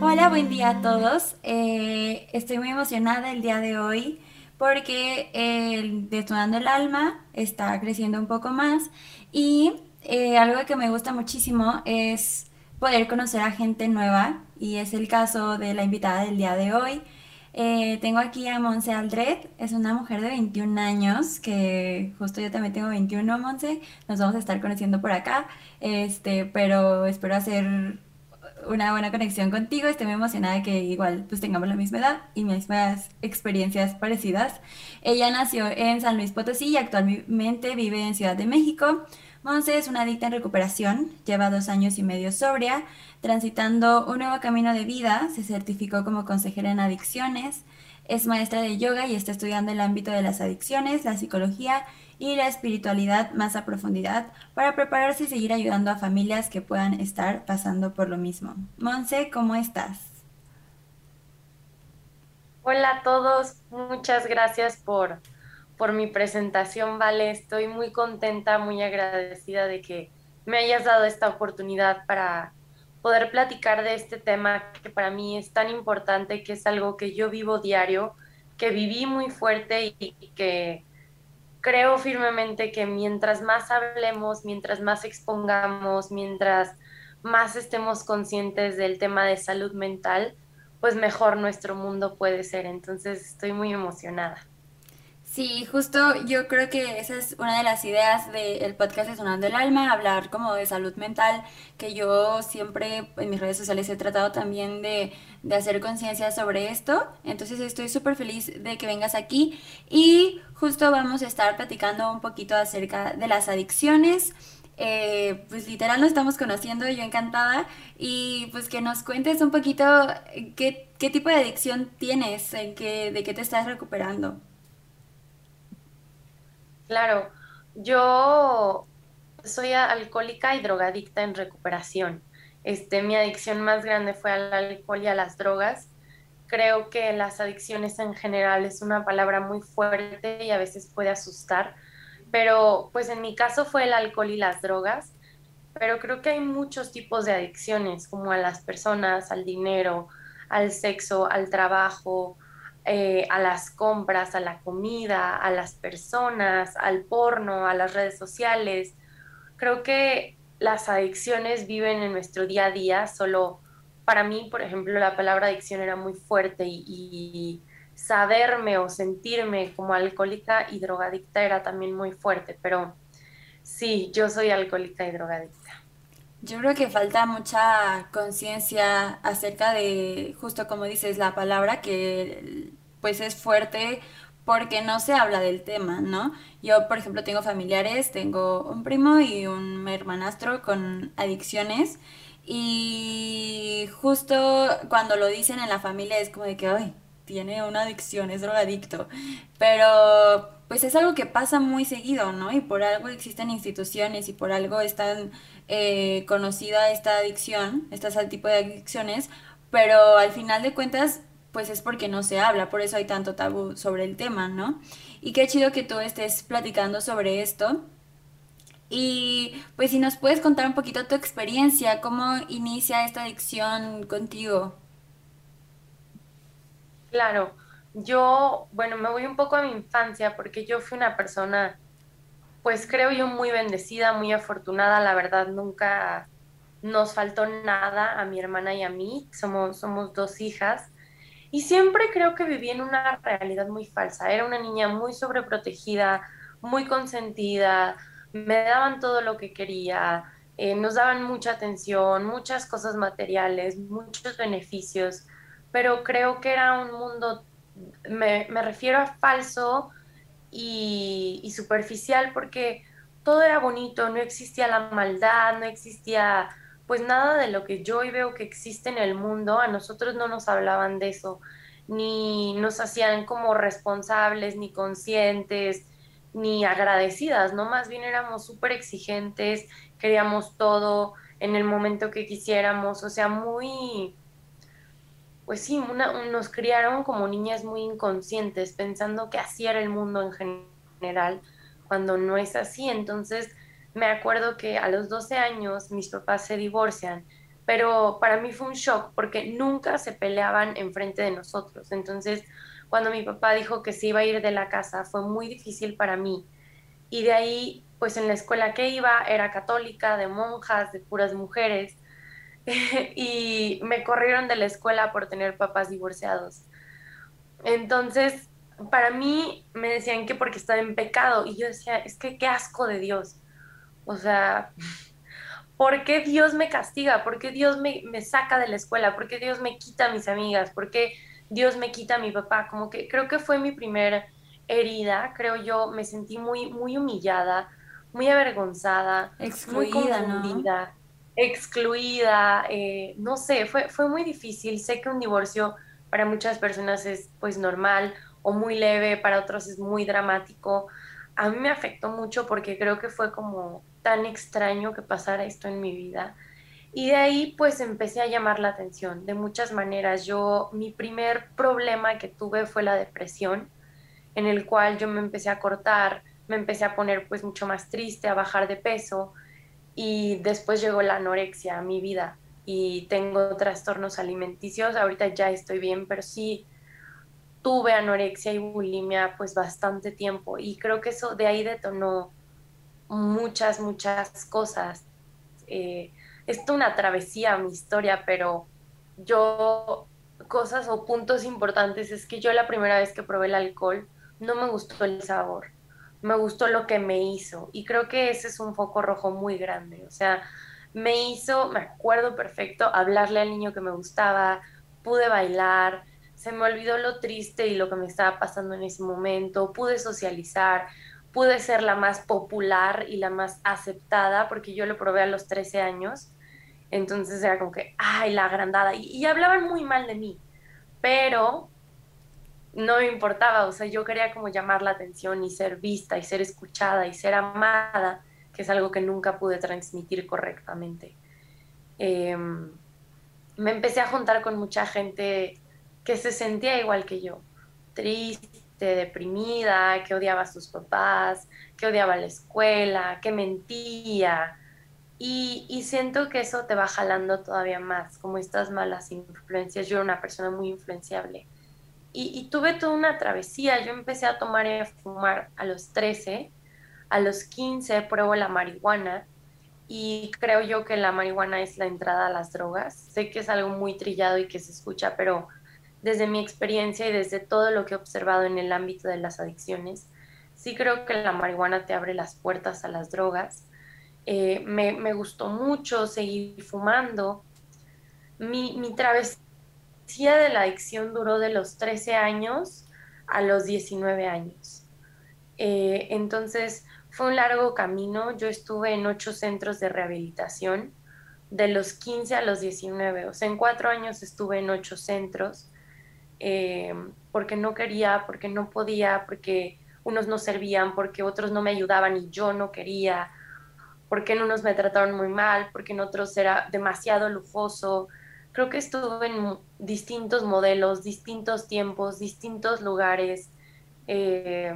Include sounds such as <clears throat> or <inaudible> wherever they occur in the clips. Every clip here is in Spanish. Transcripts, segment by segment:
Hola, buen día a todos. Eh, estoy muy emocionada el día de hoy porque el Detonando el Alma está creciendo un poco más y eh, algo que me gusta muchísimo es poder conocer a gente nueva y es el caso de la invitada del día de hoy. Eh, tengo aquí a Monse Aldred, es una mujer de 21 años, que justo yo también tengo 21, Monse, nos vamos a estar conociendo por acá, este, pero espero hacer una buena conexión contigo, estoy muy emocionada que igual pues tengamos la misma edad y mismas experiencias parecidas. Ella nació en San Luis Potosí y actualmente vive en Ciudad de México. Monse es una adicta en recuperación, lleva dos años y medio sobria, transitando un nuevo camino de vida, se certificó como consejera en adicciones, es maestra de yoga y está estudiando el ámbito de las adicciones, la psicología y la espiritualidad más a profundidad para prepararse y seguir ayudando a familias que puedan estar pasando por lo mismo. Monse, ¿cómo estás? Hola a todos, muchas gracias por por mi presentación, Vale. Estoy muy contenta, muy agradecida de que me hayas dado esta oportunidad para poder platicar de este tema que para mí es tan importante, que es algo que yo vivo diario, que viví muy fuerte y, que creo firmemente que mientras más hablemos, mientras más expongamos, mientras más estemos conscientes del tema de salud mental, pues mejor nuestro mundo puede ser. Entonces estoy muy emocionada. Sí, justo yo creo que esa es una de las ideas del podcast de Sonando el Alma, hablar como de salud mental, que yo siempre en mis redes sociales he tratado también de, hacer conciencia sobre esto. Entonces estoy súper feliz de que vengas aquí y justo vamos a estar platicando un poquito acerca de las adicciones. Eh, pues literal nos estamos conociendo, yo encantada, y pues que nos cuentes un poquito qué, qué tipo de adicción tienes, en qué, de qué te estás recuperando. Claro, yo soy alcohólica y drogadicta en recuperación. Este, mi adicción más grande fue al alcohol y a las drogas. Creo que las adicciones en general es una palabra muy fuerte y a veces puede asustar, pero pues en mi caso fue el alcohol y las drogas, pero creo que hay muchos tipos de adicciones, como a las personas, al dinero, al sexo, al trabajo, eh, a las compras, a la comida, a las personas, al porno, a las redes sociales. Creo que las adicciones viven en nuestro día a día, solo para mí, por ejemplo, la palabra adicción era muy fuerte y, saberme o sentirme como alcohólica y drogadicta era también muy fuerte, pero sí, yo soy alcohólica y drogadicta. Yo creo que falta mucha conciencia acerca de, justo como dices, la palabra que pues es fuerte porque no se habla del tema, ¿no? Yo, por ejemplo, tengo familiares, tengo un primo y un hermanastro con adicciones y justo cuando lo dicen en la familia es como de que, ay, tiene una adicción, es drogadicto, pero pues es algo que pasa muy seguido, ¿no? Y por algo existen instituciones y por algo es tan eh, conocida esta adicción, este tipo de adicciones, pero al final de cuentas pues es porque no se habla, por eso hay tanto tabú sobre el tema, ¿no? Y qué chido que tú estés platicando sobre esto. Y pues si nos puedes contar un poquito tu experiencia, cómo inicia esta adicción contigo. Claro, yo, bueno, me voy un poco a mi infancia porque yo fui una persona, pues creo yo muy bendecida, muy afortunada, la verdad, nunca nos faltó nada a mi hermana y a mí, somos, somos dos hijas. Y siempre creo que viví en una realidad muy falsa. Era una niña muy sobreprotegida, muy consentida, me daban todo lo que quería, eh, nos daban mucha atención, muchas cosas materiales, muchos beneficios, pero creo que era un mundo, me, refiero a falso y, superficial porque todo era bonito, no existía la maldad, no existía pues nada de lo que yo hoy veo que existe en el mundo, a nosotros no nos hablaban de eso, ni nos hacían como responsables, ni conscientes, ni agradecidas, ¿no? Más bien éramos súper exigentes, queríamos todo en el momento que quisiéramos, o sea, muy, pues sí, nos criaron como niñas muy inconscientes, pensando que así era el mundo en general, cuando no es así. Entonces, me acuerdo que a los 12 años mis papás se divorcian, pero para mí fue un shock porque nunca se peleaban enfrente de nosotros. Entonces, cuando mi papá dijo que se iba a ir de la casa, fue muy difícil para mí. Y de ahí, pues en la escuela que iba era católica, de monjas, de puras mujeres, <laughs> y me corrieron de la escuela por tener papás divorciados. Entonces, para mí me decían que porque estaba en pecado, y yo decía, es que qué asco de Dios. O sea, <laughs> ¿por qué Dios me castiga? ¿Por qué Dios me, me saca de la escuela? ¿Por qué Dios me quita a mis amigas? ¿Por qué Dios me quita a mi papá? Como que creo que fue mi primera herida, creo yo, me sentí muy, muy humillada, muy avergonzada, excluida, muy excluida, eh, no sé, fue, fue muy difícil. Sé que un divorcio para muchas personas es pues normal o muy leve, para otros es muy dramático. A mí me afectó mucho porque creo que fue como tan extraño que pasara esto en mi vida. Y de ahí pues empecé a llamar la atención de muchas maneras. Yo, mi primer problema que tuve fue la depresión, en el cual yo me empecé a cortar, me empecé a poner pues mucho más triste, a bajar de peso y después llegó la anorexia a mi vida y tengo trastornos alimenticios. Ahorita ya estoy bien, pero sí tuve anorexia y bulimia pues bastante tiempo y creo que eso de ahí detonó muchas, muchas cosas. Eh, es una travesía mi historia, pero yo, cosas o puntos importantes es que yo la primera vez que probé el alcohol no me gustó el sabor, me gustó lo que me hizo y creo que ese es un foco rojo muy grande, o sea, me hizo, me acuerdo perfecto, hablarle al niño que me gustaba, pude bailar, se me olvidó lo triste y lo que me estaba pasando en ese momento, pude socializar, pude ser la más popular y la más aceptada, porque yo lo probé a los 13 años, entonces era como que, ay, la agrandada, y, hablaban muy mal de mí, pero no me importaba, o sea, yo quería como llamar la atención y ser vista y ser escuchada y ser amada, que es algo que nunca pude transmitir correctamente. Em, me empecé a juntar con mucha gente que se sentía igual que yo, triste, deprimida, que odiaba a sus papás, que odiaba la escuela, que mentía. Y, siento que eso te va jalando todavía más, como estas malas influencias. Yo era una persona muy influenciable. Y, tuve toda una travesía. Yo empecé a tomar y a fumar a los 13. A los 15 pruebo la marihuana. Y creo yo que la marihuana es la entrada a las drogas. Sé que es algo muy trillado y que se escucha, pero desde mi experiencia y desde todo lo que he observado en el ámbito de las adicciones, sí creo que la marihuana te abre las puertas a las drogas. Eh, me, gustó mucho seguir fumando. Mi, mi travesía de la adicción duró de los 13 años a los 19 años. Eh, entonces fue un largo camino. Yo estuve en ocho centros de rehabilitación de los 15 a los 19. O sea, en cuatro años estuve en ocho centros eh, porque no quería, porque no podía, porque unos no servían, porque otros no me ayudaban y yo no quería, porque en unos me trataron muy mal, porque en otros era demasiado lujoso. Creo que estuve en distintos modelos, distintos tiempos, distintos lugares. Eh,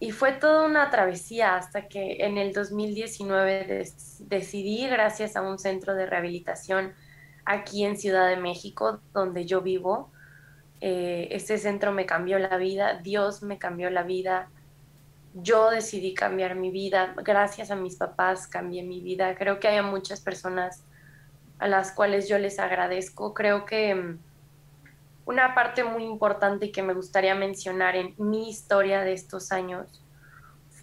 y fue toda una travesía hasta que en el 2019 decidí, gracias a un centro de rehabilitación, aquí en Ciudad de México, donde yo vivo. Eh, este centro me cambió la vida, Dios me cambió la vida, yo decidí cambiar mi vida, gracias a mis papás cambié mi vida. Creo que hay muchas personas a las cuales yo les agradezco. Creo que mm, una parte muy importante que me gustaría mencionar en mi historia de estos años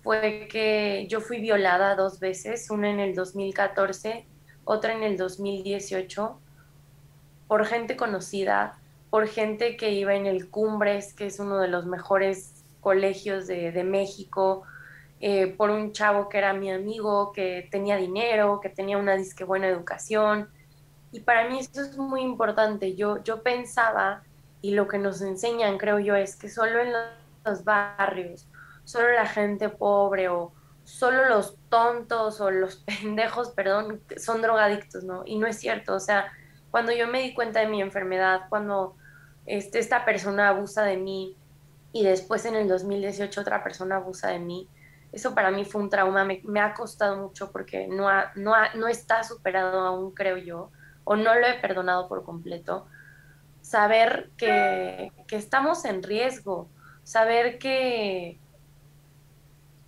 fue que yo fui violada dos veces, una en el 2014, otra en el 2018 por gente conocida, por gente que iba en el Cumbres, que es uno de los mejores colegios de, México, eh, por un chavo que era mi amigo, que tenía dinero, que tenía una disque buena educación. Y para mí esto es muy importante. Yo, yo pensaba, y lo que nos enseñan, creo yo, es que solo en los barrios, solo la gente pobre o solo los tontos o los <laughs> pendejos, perdón, son drogadictos, ¿no? Y no es cierto, o sea, cuando yo me di cuenta de mi enfermedad, cuando este, esta persona abusa de mí y después en el 2018 otra persona abusa de mí, eso para mí fue un trauma, me, ha costado mucho porque no, no, no está superado aún, creo yo, o no lo he perdonado por completo. Saber que, que estamos en riesgo, saber que,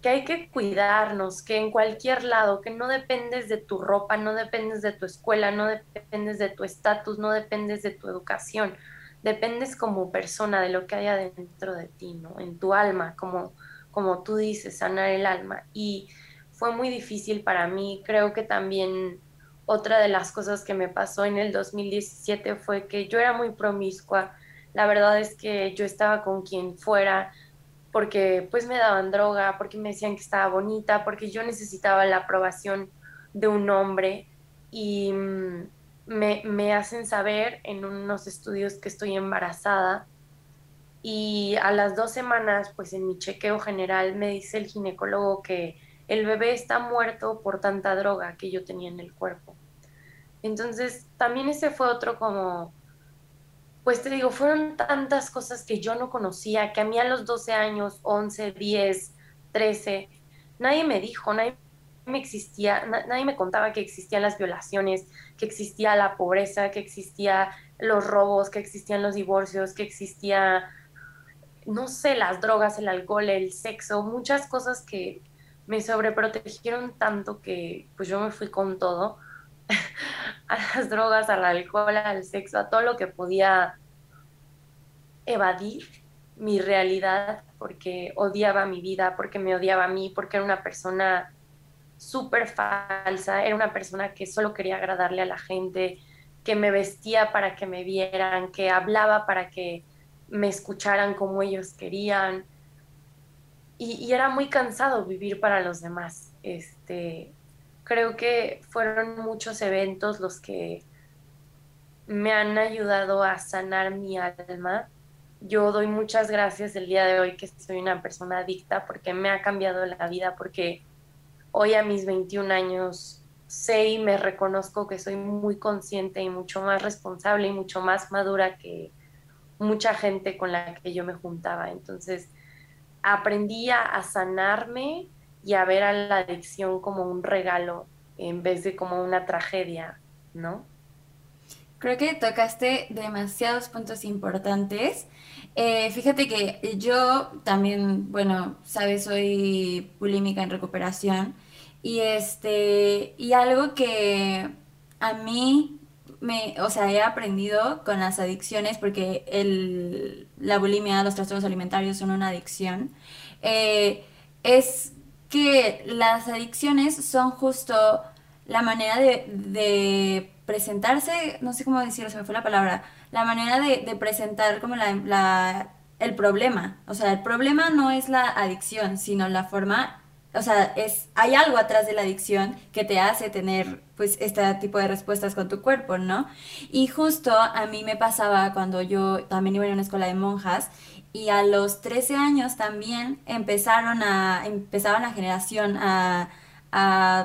que hay que cuidarnos, que en cualquier lado, que no dependes de tu ropa, no dependes de tu escuela, no dependes de tu estatus, no dependes de tu educación, dependes como persona de lo que hay adentro de ti, ¿no? En tu alma, como, como tú dices, sanar el alma. Y fue muy difícil para mí, creo que también otra de las cosas que me pasó en el 2017 fue que yo era muy promiscua, la verdad es que yo estaba con quien fuera, porque pues me daban droga, porque me decían que estaba bonita, porque yo necesitaba la aprobación de un hombre y mm, me, me hacen saber en unos estudios que estoy embarazada y a las dos semanas pues en mi chequeo general me dice el ginecólogo que el bebé está muerto por tanta droga que yo tenía en el cuerpo. Entonces también ese fue otro como pues te digo, fueron tantas cosas que yo no conocía, que a mí a los 12 años, 11, 10, 13, nadie me dijo, nadie me existía, nadie me contaba que existían las violaciones, que existía la pobreza, que existía los robos, que existían los divorcios, que existía, no sé, las drogas, el alcohol, el sexo, muchas cosas que me sobreprotegieron tanto que pues yo me fui con todo <laughs> a las drogas, al alcohol, al sexo, a todo lo que podía evadir mi realidad porque odiaba mi vida, porque me odiaba a mí, porque era una persona súper falsa, era una persona que solo quería agradarle a la gente, que me vestía para que me vieran, que hablaba para que me escucharan como ellos querían. Y, era muy cansado vivir para los demás. Este, creo que fueron muchos eventos los que me han ayudado a sanar mi alma. Yo doy muchas gracias el día de hoy que soy una persona adicta porque me ha cambiado la vida, porque hoy a mis 21 años sé y me reconozco que soy muy consciente y mucho más responsable y mucho más madura que mucha gente con la que yo me juntaba. Entonces, aprendí a sanarme y a ver a la adicción como un regalo en vez de como una tragedia, ¿no? Creo que tocaste demasiados puntos importantes. Eh, fíjate que yo también, bueno, sabes, soy bulímica en recuperación y este, y algo que a mí me, o sea, he aprendido con las adicciones, porque el, la bulimia, los trastornos alimentarios son una adicción, eh, es que las adicciones son justo la manera de, presentarse, no sé cómo decirlo, se me fue la palabra, la manera de, presentar como la, el problema. O sea, el problema no es la adicción, sino la forma, o sea, es, hay algo atrás de la adicción que te hace tener pues este tipo de respuestas con tu cuerpo, ¿no? Y justo a mí me pasaba cuando yo también iba a una escuela de monjas y a los 13 años también empezaron a, empezaba la generación a,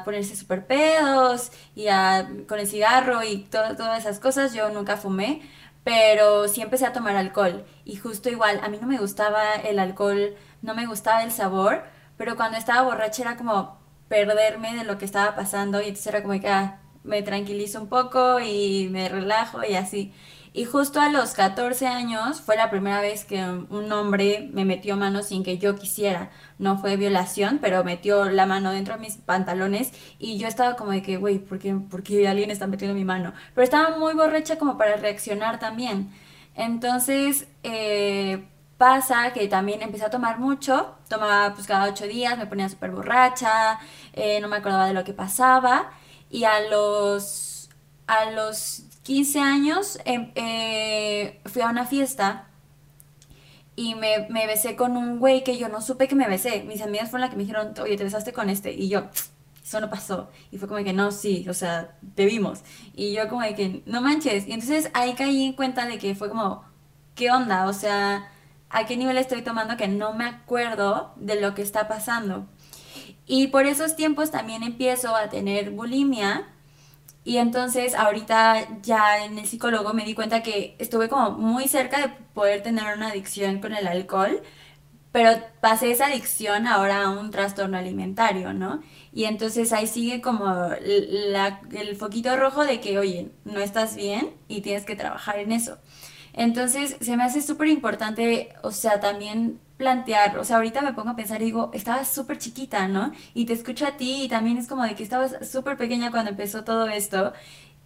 ponerse super pedos y a, con el cigarro y todas esas cosas. Yo nunca fumé, pero sí empecé a tomar alcohol. Y justo igual, a mí no me gustaba el alcohol, no me gustaba el sabor, pero cuando estaba borracha era como perderme de lo que estaba pasando y entonces era como que ah, me tranquilizo un poco y me relajo y así. Y justo a los 14 años fue la primera vez que un hombre me metió mano sin que yo quisiera. No fue violación, pero metió la mano dentro de mis pantalones y yo estaba como de que, güey, ¿por ¿por qué alguien está metiendo mi mano? Pero estaba muy borracha como para reaccionar también. Entonces, eh, pasa que también empecé a tomar mucho, tomaba pues cada ocho días, me ponía súper borracha, eh, no me acordaba de lo que pasaba y a los, a los 15 años em, eh, fui a una fiesta y me, me, besé con un güey que yo no supe que me besé. Mis amigas fueron las que me dijeron, oye, te besaste con este. Y yo, eso no pasó. Y fue como que, no, sí, o sea, te vimos. Y yo como de que, no manches. Y entonces ahí caí en cuenta de que fue como, ¿qué onda? O sea, ¿a qué nivel estoy tomando que no me acuerdo de lo que está pasando? Y por esos tiempos también empiezo a tener bulimia y entonces ahorita ya en el psicólogo me di cuenta que estuve como muy cerca de poder tener una adicción con el alcohol, pero pasé esa adicción ahora a un trastorno alimentario, ¿no? Y entonces ahí sigue como la- el foquito rojo de que, oye, no estás bien y tienes que trabajar en eso. Entonces se me hace súper importante, o sea, también plantear, o sea, ahorita me pongo a pensar y digo, estabas súper chiquita, ¿no? Y te escucho a ti y también es como de que estabas súper pequeña cuando empezó todo esto.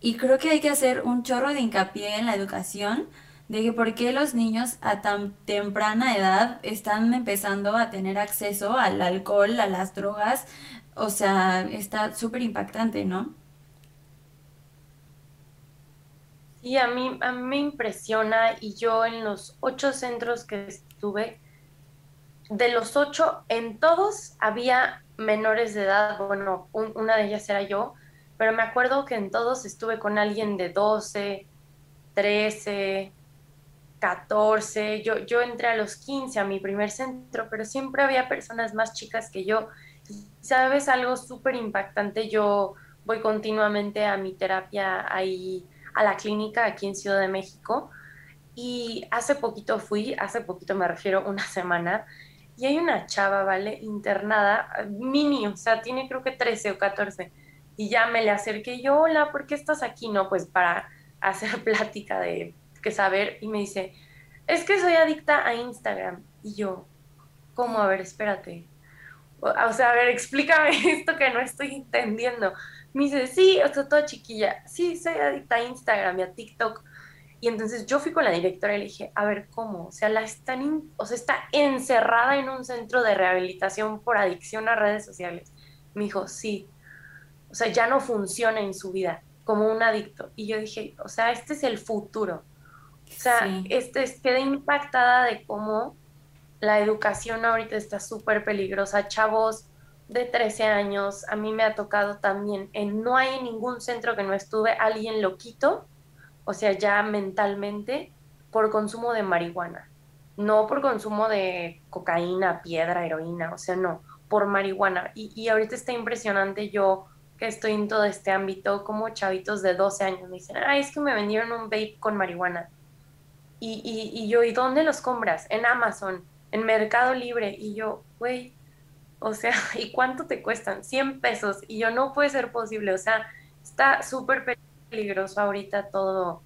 Y creo que hay que hacer un chorro de hincapié en la educación, de que por qué los niños a tan temprana edad están empezando a tener acceso al alcohol, a las drogas. O sea, está súper impactante, ¿no? Sí, a mí, me impresiona y yo en los ocho centros que estuve, de los ocho, en todos había menores de edad. Bueno, un- una de ellas era yo, pero me acuerdo que en todos estuve con alguien de 12, 13, 14. Yo, yo entré a los 15 a mi primer centro, pero siempre había personas más chicas que yo. ¿Sabes algo súper impactante? Yo voy continuamente a mi terapia ahí, a la clínica aquí en Ciudad de México. Y hace poquito fui, hace poquito me refiero una semana, y hay una chava, ¿vale? Internada, mini, o sea, tiene creo que 13 o 14. Y ya me le acerqué yo, hola, ¿por qué estás aquí? No, pues para hacer <laughs> plática de que saber. Y me dice, es que soy adicta a Instagram. Y yo, ¿cómo? A ver, espérate. O sea, a ver, <laughs> explícame esto que no estoy entendiendo. Me dice, sí, o sea, toda chiquilla, sí, soy adicta a Instagram y a TikTok. Y entonces yo fui con la directora y le dije, a ver, ¿cómo? O sea, la están, in- o sea, está encerrada en un centro de rehabilitación por adicción a redes sociales. Me dijo, sí, o sea, ya no funciona en su vida como un adicto. Y yo dije, o sea, este es el futuro. O sea, Sí. este, es- quedé impactada de cómo la educación ahorita está súper peligrosa. Chavos de 13 años, a mí me ha tocado también, en, no hay ningún centro que no estuve, alguien loquito o sea, ya mentalmente, por consumo de marihuana, no por consumo de cocaína, piedra, heroína, o sea, no, por marihuana. Y, y ahorita está impresionante yo que estoy en todo este ámbito, como chavitos de 12 años me dicen, ah, es que me vendieron un vape con marihuana. Y, y, y yo, ¿y dónde los compras? En Amazon, en Mercado Libre. Y yo, güey, o sea, <laughs> ¿y cuánto te cuestan? 100 pesos. Y yo, no puede ser posible. O sea, está súper peligroso ahorita todo,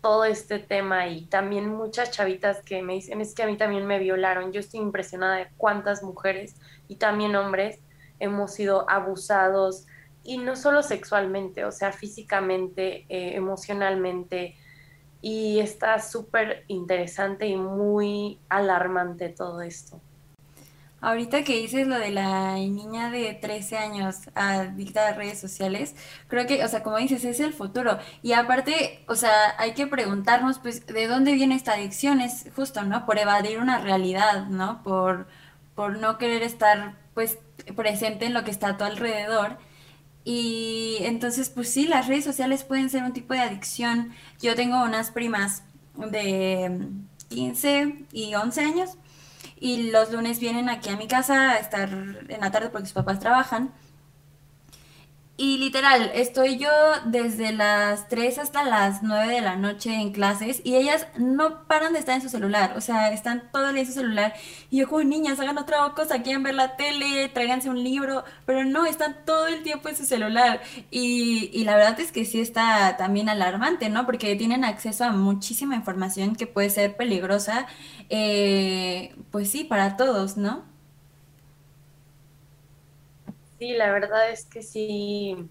todo este tema y también muchas chavitas que me dicen, es que a mí también me violaron. Yo estoy impresionada de cuántas mujeres y también hombres hemos sido abusados y no solo sexualmente, o sea, físicamente, eh, emocionalmente. Y está súper interesante y muy alarmante todo esto. Ahorita que dices lo de la niña de 13 años adicta a redes sociales, creo que, o sea, como dices, es el futuro. Y aparte, o sea, hay que preguntarnos, pues, ¿de dónde viene esta adicción? Es justo, ¿no? Por evadir una realidad, ¿no? Por, por no querer estar, pues, presente en lo que está a tu alrededor. Y entonces, pues sí, las redes sociales pueden ser un tipo de adicción. Yo tengo unas primas de 15 y 11 años y los lunes vienen aquí a mi casa a estar en la tarde porque sus papás trabajan. Y literal, estoy yo desde las 3 hasta las 9 de la noche en clases y ellas no paran de estar en su celular, o sea, están todo el día en su celular. Y yo como niñas, hagan otra cosa, quieren ver la tele, tráiganse un libro, pero no, están todo el tiempo en su celular. Y, y la verdad es que sí está también alarmante, ¿no? Porque tienen acceso a muchísima información que puede ser peligrosa, eh, pues sí, para todos, ¿no? Sí, la verdad es que sí,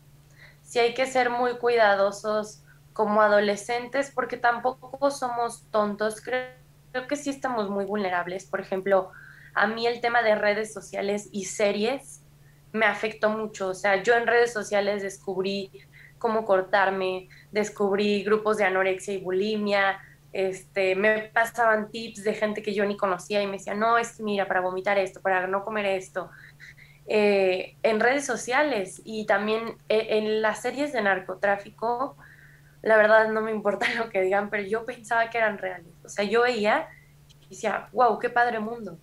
sí hay que ser muy cuidadosos como adolescentes porque tampoco somos tontos. Creo, que sí estamos muy vulnerables. Por ejemplo, a mí el tema de redes sociales y series me afectó mucho. O sea, yo en redes sociales descubrí cómo cortarme, descubrí grupos de anorexia y bulimia. Este, me pasaban tips de gente que yo ni conocía y me decía, no, es que mira, para vomitar esto, para no comer esto eh, en redes sociales y también eh, en las series de narcotráfico, la verdad no me importa <laughs> lo que digan, pero yo pensaba que eran reales. O sea, yo veía y decía, wow, qué padre mundo.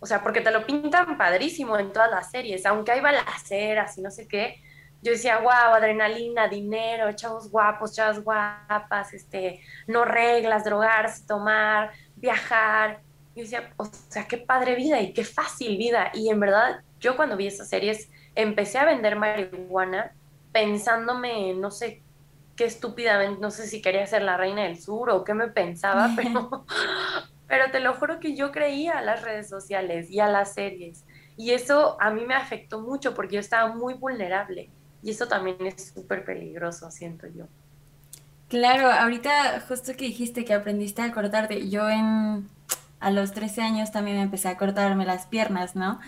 O sea, porque te lo pintan padrísimo en todas las series, aunque hay balaceras y no sé qué. Yo decía, wow, adrenalina, dinero, chavos guapos, chavas guapas, este, no reglas, drogarse, tomar, viajar. Y y decía, o sea, qué padre vida y qué fácil vida. Y en verdad, yo cuando vi esas series, empecé a vender marihuana pensándome, no sé, qué estúpidamente, no sé si quería ser la reina del sur o qué me pensaba, <laughs> pero, pero te lo juro que yo creía a las redes sociales y a las series. Y eso a mí me afectó mucho porque yo estaba muy vulnerable. Y eso también es súper peligroso, siento yo. Claro, ahorita justo que dijiste que aprendiste a cortarte, yo en a los 13 años también empecé a cortarme las piernas, ¿no?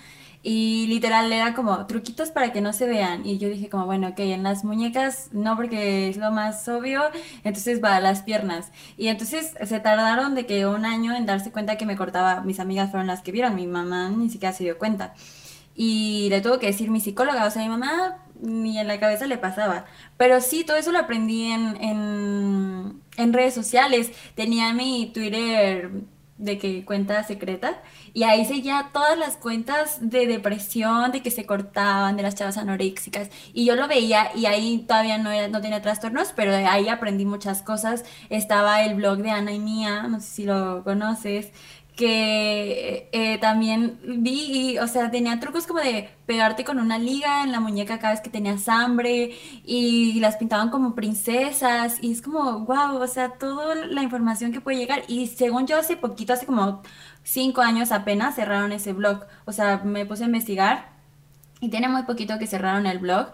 Y literal era como truquitos para que no se vean. Y yo dije como, bueno, ok, en las muñecas no porque es lo más obvio, entonces va a las piernas. Y entonces se tardaron de que un año en darse cuenta que me cortaba, mis amigas fueron las que vieron, mi mamá ni siquiera se dio cuenta. Y le tuvo que decir mi psicóloga, o sea, mi mamá ni en la cabeza le pasaba. Pero sí, todo eso lo aprendí en, en, en redes sociales. Tenía mi Twitter de que cuenta secreta y ahí seguía todas las cuentas de depresión, de que se cortaban, de las chavas anoréxicas y yo lo veía y ahí todavía no, no tenía trastornos, pero ahí aprendí muchas cosas. Estaba el blog de Ana y Mía, no sé si lo conoces, que eh, también vi, o sea, tenía trucos como de pegarte con una liga en la muñeca cada vez que tenías hambre y las pintaban como princesas y es como, wow, o sea, toda la información que puede llegar y según yo hace poquito, hace como cinco años apenas cerraron ese blog, o sea, me puse a investigar y tiene muy poquito que cerraron el blog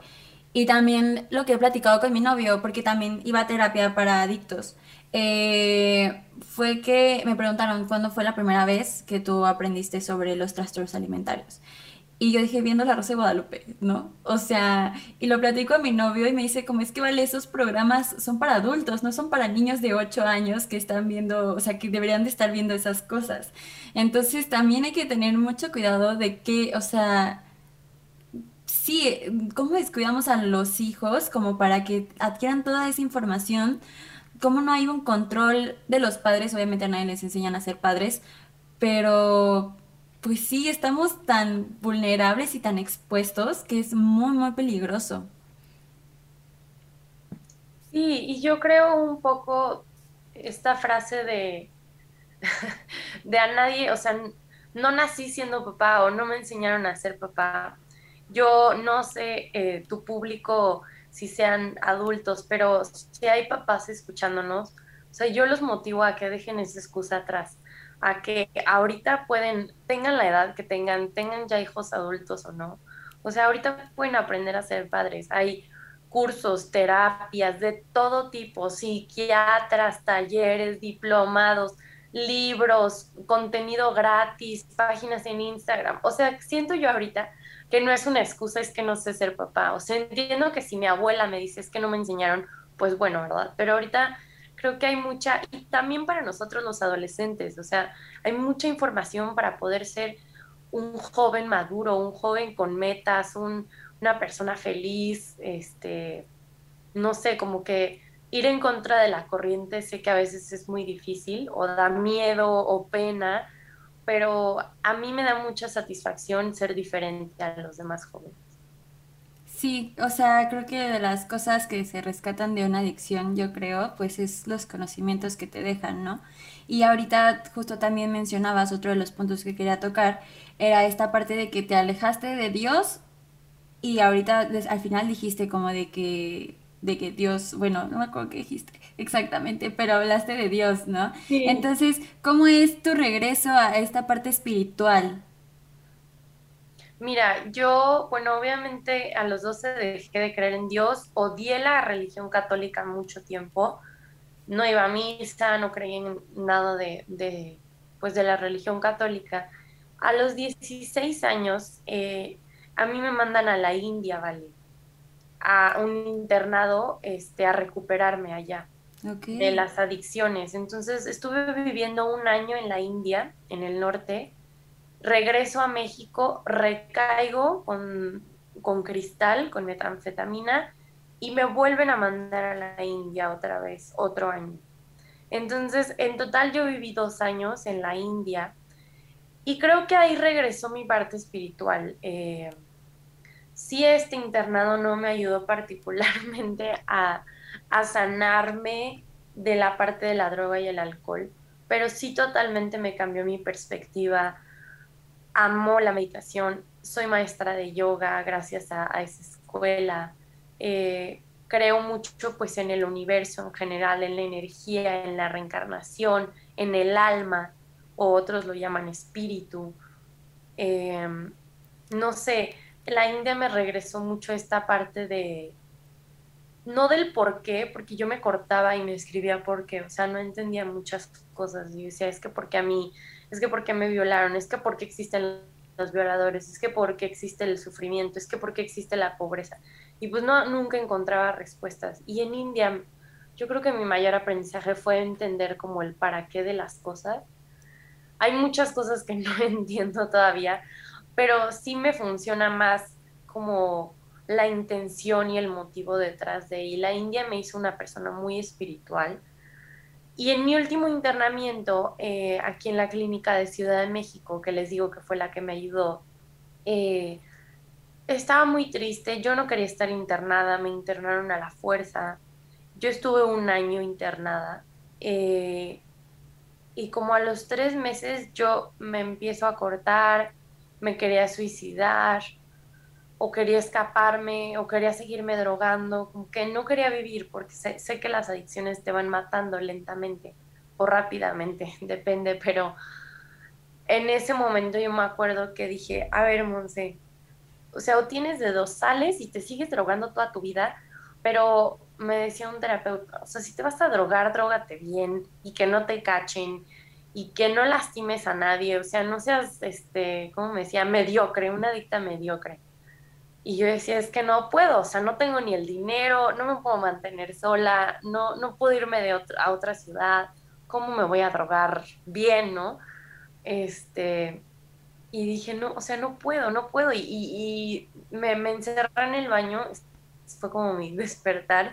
y también lo que he platicado con mi novio, porque también iba a terapia para adictos. Eh, fue que me preguntaron cuándo fue la primera vez que tú aprendiste sobre los trastornos alimentarios. Y yo dije, viendo La Rosa de Guadalupe, ¿no? O sea, y lo platico a mi novio y me dice, como es que vale, esos programas son para adultos, no son para niños de 8 años que están viendo, o sea, que deberían de estar viendo esas cosas. Entonces también hay que tener mucho cuidado de que, o sea, sí, cómo descuidamos a los hijos como para que adquieran toda esa información como no hay un control de los padres, obviamente a nadie les enseñan a ser padres, pero pues sí, estamos tan vulnerables y tan expuestos que es muy, muy peligroso. Sí, y yo creo un poco esta frase de, <laughs> de a nadie, o sea, no nací siendo papá o no me enseñaron a ser papá. Yo no sé, eh, tu público si sean adultos, pero si hay papás escuchándonos, o sea, yo los motivo a que dejen esa excusa atrás, a que ahorita pueden, tengan la edad que tengan, tengan ya hijos adultos o no. O sea, ahorita pueden aprender a ser padres. Hay cursos, terapias de todo tipo, psiquiatras, talleres, diplomados, libros, contenido gratis, páginas en Instagram. O sea, siento yo ahorita que no es una excusa, es que no sé ser papá. O sea, entiendo que si mi abuela me dice es que no me enseñaron, pues bueno, ¿verdad? Pero ahorita creo que hay mucha, y también para nosotros los adolescentes, o sea, hay mucha información para poder ser un joven maduro, un joven con metas, una persona feliz, este, no sé, como que ir en contra de la corriente sé que a veces es muy difícil o da miedo o pena, pero a mí me da mucha satisfacción ser diferente a los demás jóvenes. Sí, o sea, creo que de las cosas que se rescatan de una adicción, yo creo, pues es los conocimientos que te dejan, ¿no? Y ahorita justo también mencionabas otro de los puntos que quería tocar, era esta parte de que te alejaste de Dios y ahorita al final dijiste como de que de que Dios, bueno, no me acuerdo qué dijiste exactamente, pero hablaste de Dios, ¿no? Sí. Entonces, ¿cómo es tu regreso a esta parte espiritual? Mira, yo, bueno, obviamente a los 12 dejé de creer en Dios, odié la religión católica mucho tiempo, no iba a misa, no creía en nada de, de pues de la religión católica. A los 16 años, eh, a mí me mandan a la India, ¿vale? a un internado este, a recuperarme allá de las adicciones. Entonces estuve viviendo un año en la India, en el norte, regreso a México, recaigo con, con cristal, con metanfetamina, y me vuelven a mandar a la India otra vez, otro año. Entonces, en total yo viví dos años en la India y creo que ahí regresó mi parte espiritual. Eh, sí este internado no me ayudó particularmente a, sanarme de la parte de la droga y el alcohol, pero sí totalmente me cambió mi perspectiva. Amo la meditación, soy maestra de yoga gracias a, esa escuela. Eh, creo mucho pues en el universo en general, en la energía, en la reencarnación, en el alma, o otros lo llaman espíritu. Em, no sé, la India me regresó mucho esta parte de, no del por qué, porque yo me cortaba y me escribía por qué, o sea, no entendía muchas cosas. Yo decía, es que porque a mí, es que porque me violaron, es que porque existen los violadores, es que porque existe el sufrimiento, es que porque existe la pobreza. Y pues no, nunca encontraba respuestas. Y en India, yo creo que mi mayor aprendizaje fue entender como el para qué de las cosas. Hay muchas cosas que <laughs> no entiendo todavía, pero sí me funciona más como la intención y el motivo detrás de. Y la India me hizo una persona muy espiritual. Y en mi último internamiento, eh, aquí en la clínica de Ciudad de México, que les digo que fue la que me ayudó, eh, estaba muy triste. Yo no quería estar internada, me internaron a la fuerza. Yo estuve un año internada. Eh, y como a los tres meses yo me empiezo a cortar, me quería suicidar, o quería escaparme o quería seguirme drogando, como que no quería vivir porque sé, que las adicciones te van matando lentamente o rápidamente, <laughs> depende, pero en ese momento yo me acuerdo que dije, a ver, Monse, o sea, o tienes de dos, sales y te sigues drogando toda tu vida, pero me decía un terapeuta, o sea, si te vas a drogar, drogate bien y que no te cachen y que no lastimes a nadie, o sea, no seas, este, ¿cómo me decía? Mediocre, una adicta mediocre. Y yo decía, es que no puedo, o sea, no tengo ni el dinero, no me puedo mantener sola, no, no puedo irme de a otra ciudad, ¿cómo me voy a drogar bien, no? Este, y dije, no, o sea, no puedo, no puedo. Y, me, encerré en el baño, fue como mi <laughs> despertar,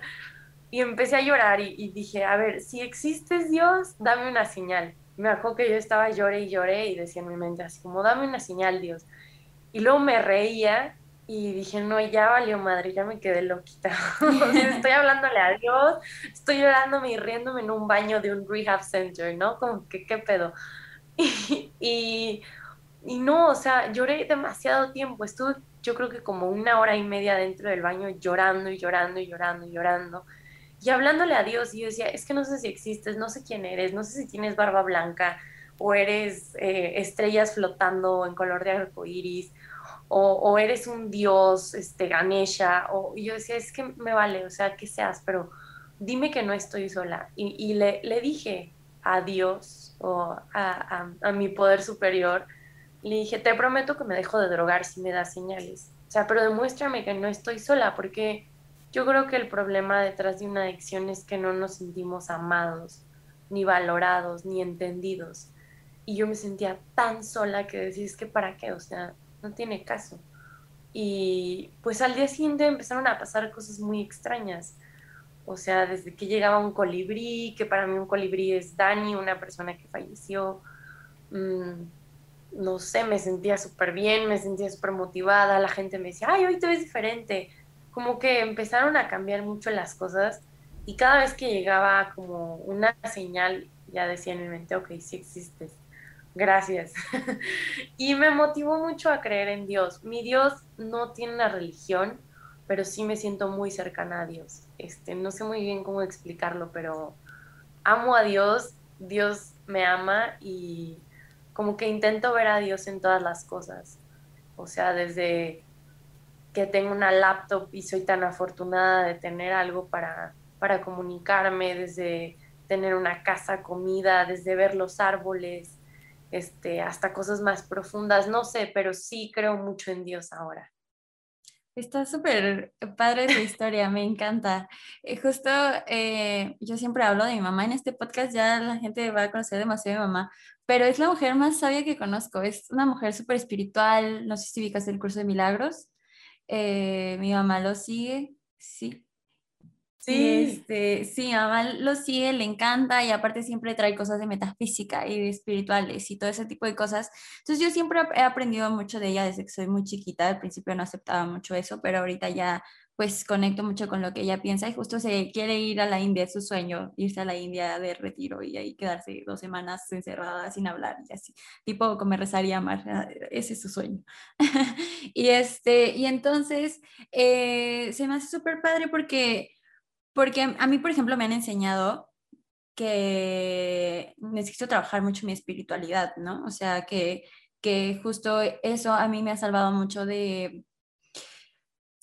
y empecé a llorar y, y, dije, a ver, si existes Dios, dame una señal. Me acuerdo que yo estaba lloré y lloré y decía en mi mente así como, dame una señal, Dios. Y luego me reía y dije, no, ya valió madre, ya me quedé loquita. <laughs> <laughs> estoy hablándole a Dios, estoy llorándome y riéndome en un baño de un rehab center, ¿no? Como que, ¿qué pedo? <laughs> Y, y, no, o sea, lloré demasiado tiempo. Estuve, yo creo que como una hora y media dentro del baño llorando y llorando y llorando y llorando. Y hablándole a Dios, y yo decía, es que no sé si existes, no sé quién eres, no sé si tienes barba blanca o eres eh, estrellas flotando en color de arco iris o, eres un dios, este, Ganesha, o yo decía, es que me vale, o sea, que seas, pero dime que no estoy sola. Y, le, le, dije a Dios o a, a, mi poder superior, le dije, te prometo que me dejo de drogar si me das señales. O sea, pero demuéstrame que no estoy sola, porque yo creo que el problema detrás de una adicción es que no nos sentimos amados, ni valorados, ni entendidos. Y yo me sentía tan sola que decía, es que para qué, o sea, no tiene caso. Y pues al día siguiente empezaron a pasar cosas muy extrañas. O sea, desde que llegaba un colibrí, que para mí un colibrí es Dani, una persona que falleció. Mm, no sé, me sentía súper bien, me sentía súper motivada. La gente me decía, ay, hoy te ves diferente. Como que empezaron a cambiar mucho las cosas. Y cada vez que llegaba como una señal, ya decía en mi mente, ok, sí existes Gracias. <laughs> y me motivó mucho a creer en Dios. Mi Dios no tiene una religión, pero sí me siento muy cercana a Dios. Este, no sé muy bien cómo explicarlo, pero amo a Dios, Dios me ama y como que intento ver a Dios en todas las cosas. O sea, desde que tengo una laptop y soy tan afortunada de tener algo para, para comunicarme, desde tener una casa, comida, desde ver los árboles, este, hasta cosas más profundas, no sé, pero sí creo mucho en Dios ahora. Está súper padre tu historia, me encanta. Eh, justo eh, yo siempre hablo de mi mamá en este podcast, ya la gente va a conocer demasiado a mi mamá, pero es la mujer más sabia que conozco, es una mujer súper espiritual, no sé si ubicas el curso de milagros, eh, mi mamá lo sigue, sí. Sí. este, sí, a lo sigue, le encanta y aparte siempre trae cosas de metafísica y de espirituales y todo ese tipo de cosas. Entonces yo siempre he aprendido mucho de ella desde que soy muy chiquita. Al principio no aceptaba mucho eso, pero ahorita ya pues conecto mucho con lo que ella piensa y justo se quiere ir a la India, es su sueño, irse a la India de retiro y ahí quedarse dos semanas encerrada sin hablar y así, tipo como rezaría amar, ah, ese es su sueño. <laughs> y, este, y entonces eh, se me hace súper padre porque, porque a mí, por ejemplo, me han enseñado que necesito trabajar mucho mi espiritualidad, ¿no? O sea, que, que justo eso a mí me ha salvado mucho de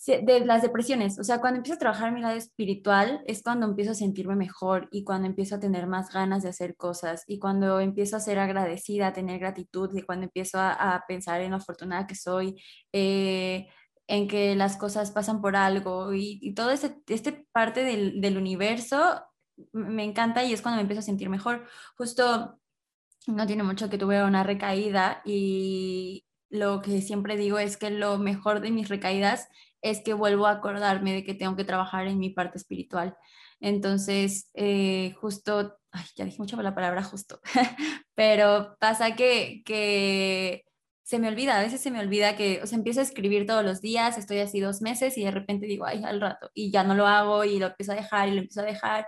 de las depresiones, o sea, cuando empiezo a trabajar mi lado espiritual es cuando empiezo a sentirme mejor y cuando empiezo a tener más ganas de hacer cosas y cuando empiezo a ser agradecida, a tener gratitud y cuando empiezo a, pensar en lo afortunada que soy, eh, en que las cosas pasan por algo y, y todo este, este parte del, del universo me encanta y es cuando me empiezo a sentir mejor. Justo no tiene mucho que tuve una recaída y lo que siempre digo es que lo mejor de mis recaídas es que vuelvo a acordarme de que tengo que trabajar en mi parte espiritual. Entonces, eh, justo, ay, ya dije mucho la palabra justo, <laughs> pero pasa que, que se me olvida, a veces se me olvida que, o sea, empiezo a escribir todos los días, estoy así dos meses y de repente digo, ay, al rato, y ya no lo hago y lo empiezo a dejar y lo empiezo a dejar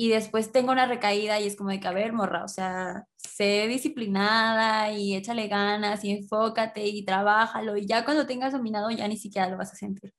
y después tengo una recaída y es como de que, a ver, morra, o sea, sé disciplinada y échale ganas y enfócate y trabájalo y ya cuando tengas dominado ya ni siquiera lo vas a sentir.